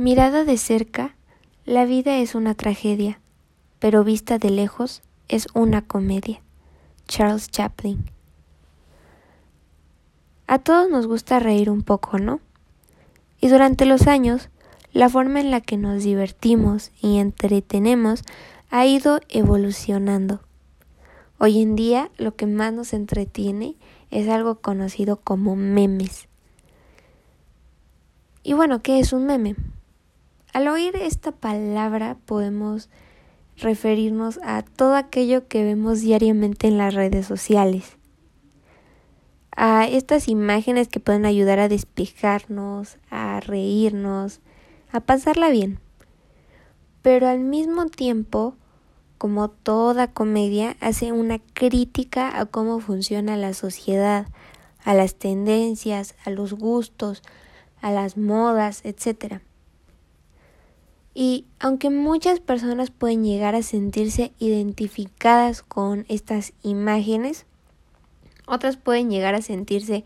Mirada de cerca, la vida es una tragedia, pero vista de lejos es una comedia. Charles Chaplin. A todos nos gusta reír un poco, ¿no? Y durante los años, la forma en la que nos divertimos y entretenemos ha ido evolucionando. Hoy en día lo que más nos entretiene es algo conocido como memes. Y bueno, ¿qué es un meme? Al oír esta palabra podemos referirnos a todo aquello que vemos diariamente en las redes sociales, a estas imágenes que pueden ayudar a despejarnos, a reírnos, a pasarla bien. Pero al mismo tiempo, como toda comedia, hace una crítica a cómo funciona la sociedad, a las tendencias, a los gustos, a las modas, etc. Y aunque muchas personas pueden llegar a sentirse identificadas con estas imágenes, otras pueden llegar a sentirse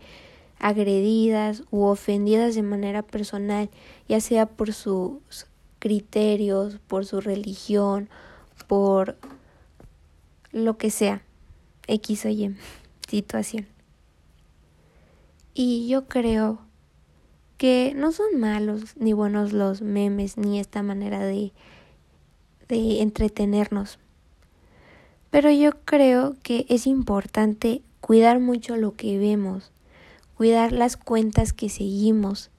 agredidas u ofendidas de manera personal, ya sea por sus criterios, por su religión, por lo que sea, X o Y situación. Y yo creo que no son malos ni buenos los memes ni esta manera de, de entretenernos. Pero yo creo que es importante cuidar mucho lo que vemos, cuidar las cuentas que seguimos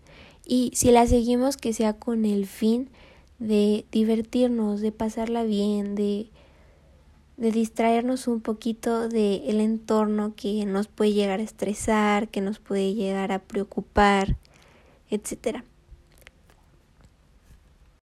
y si las seguimos que sea con el fin de divertirnos, de pasarla bien, de, de distraernos un poquito del entorno que nos puede llegar a estresar, que nos puede llegar a preocupar etcétera.